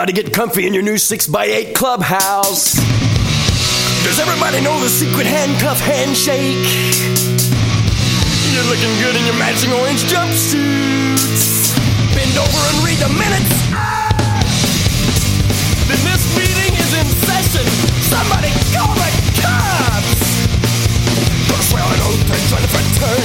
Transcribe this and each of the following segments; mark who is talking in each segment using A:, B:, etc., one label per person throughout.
A: Everybody get comfy in your new 6x8 clubhouse. Does everybody know the secret handcuff handshake? You're looking good in your matching orange jumpsuits. Bend over and read the minutes. Then this meeting is in session. Somebody call the cops. Gonna swear an oath and join the fraternity.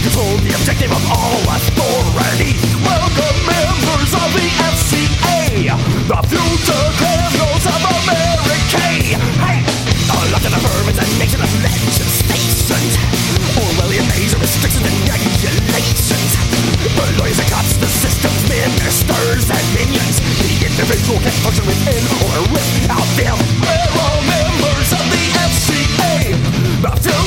A: Control the objective of all authority. Welcome members of the FCA, the future criminals of America. Hey, elected affirmance and the firm is a nation of legislations. Orwellian measure restrictions and regulations. The lawyers and cops, the system's ministers and minions. The individual can function within or rip out them. We're all members of the FCA, the future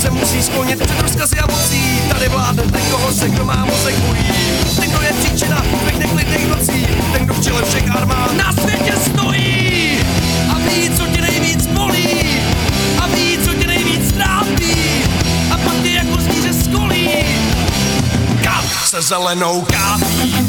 A: Se musí sklonit před rozkazy a mocí, tady vládne ten, koho se kdo má mozek bojí. Ten, kdo je příčina tvých neklidných nocí, ten, kdo v čele všech armád
B: Na světě stojí a ví, co tě nejvíc bolí a ví, co tě nejvíc trápí a pak tě jako zvíře skolí.
A: kap se zelenou kápí.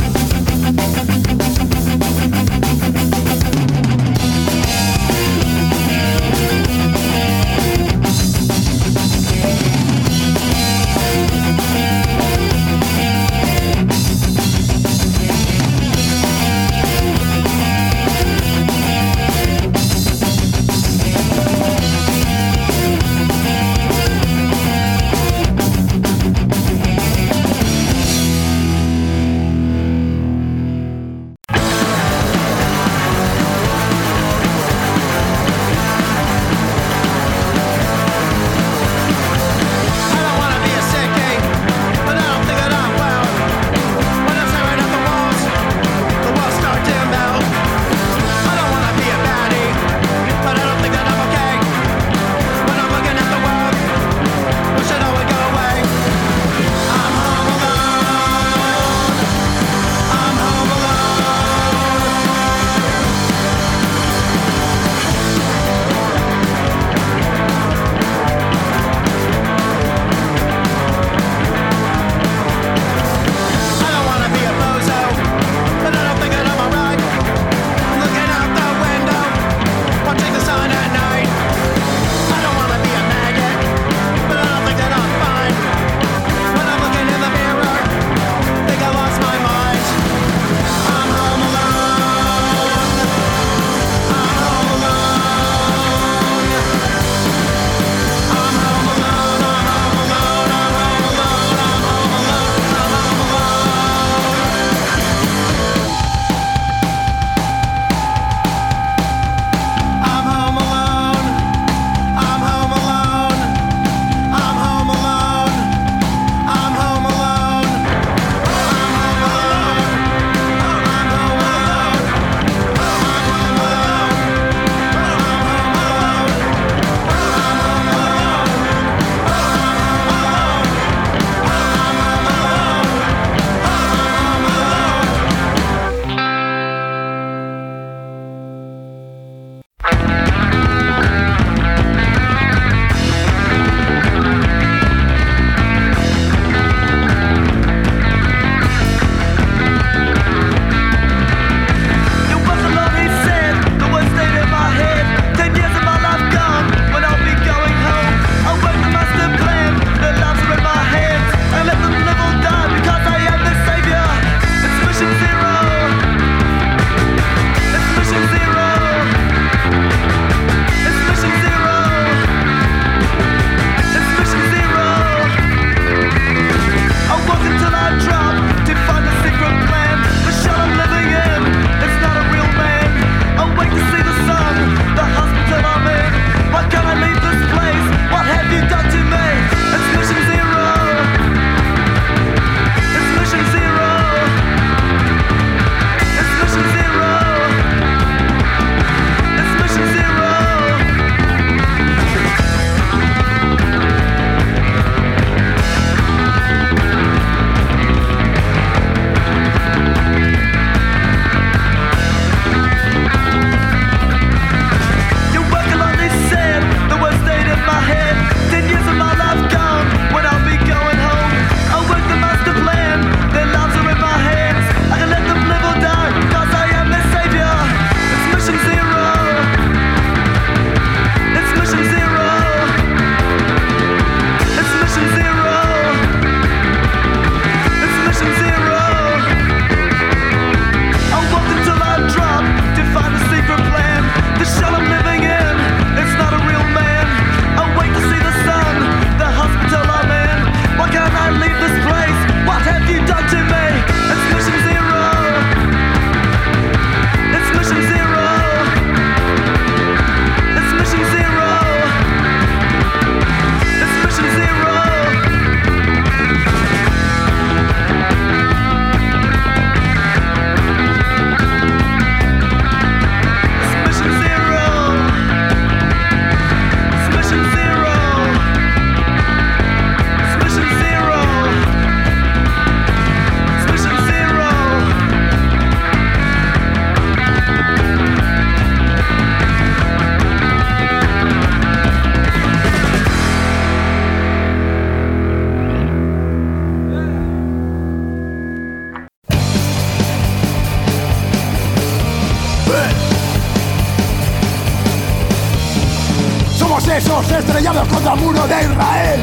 C: Estrellados contra el muro de Israel.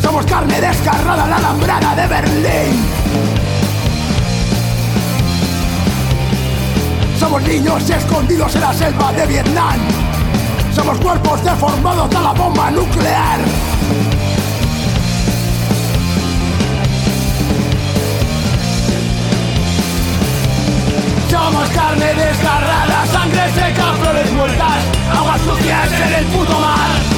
C: Somos carne descarrada en la alambrada de Berlín. Somos niños escondidos en la selva de Vietnam. Somos cuerpos deformados de la bomba nuclear. Somos carne desgarrada, sangre seca, flores muertas, aguas sucias en el puto mar.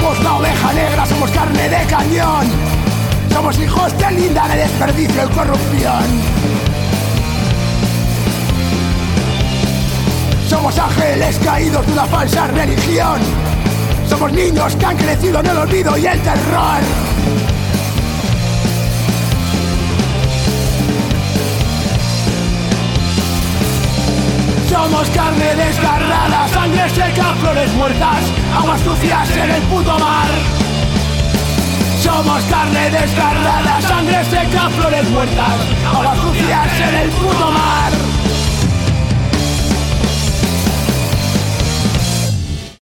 C: Somos la oveja negra, somos carne de cañón. Somos hijos de linda de desperdicio y corrupción. Somos ángeles caídos de una falsa religión. Somos niños que han crecido en el olvido y el terror. Somos carne desgarrada, sangre seca, flores muertas, aguas sucias en el puto mar. Somos carne desgarrada, sangre seca, flores muertas, aguas sucias en el puto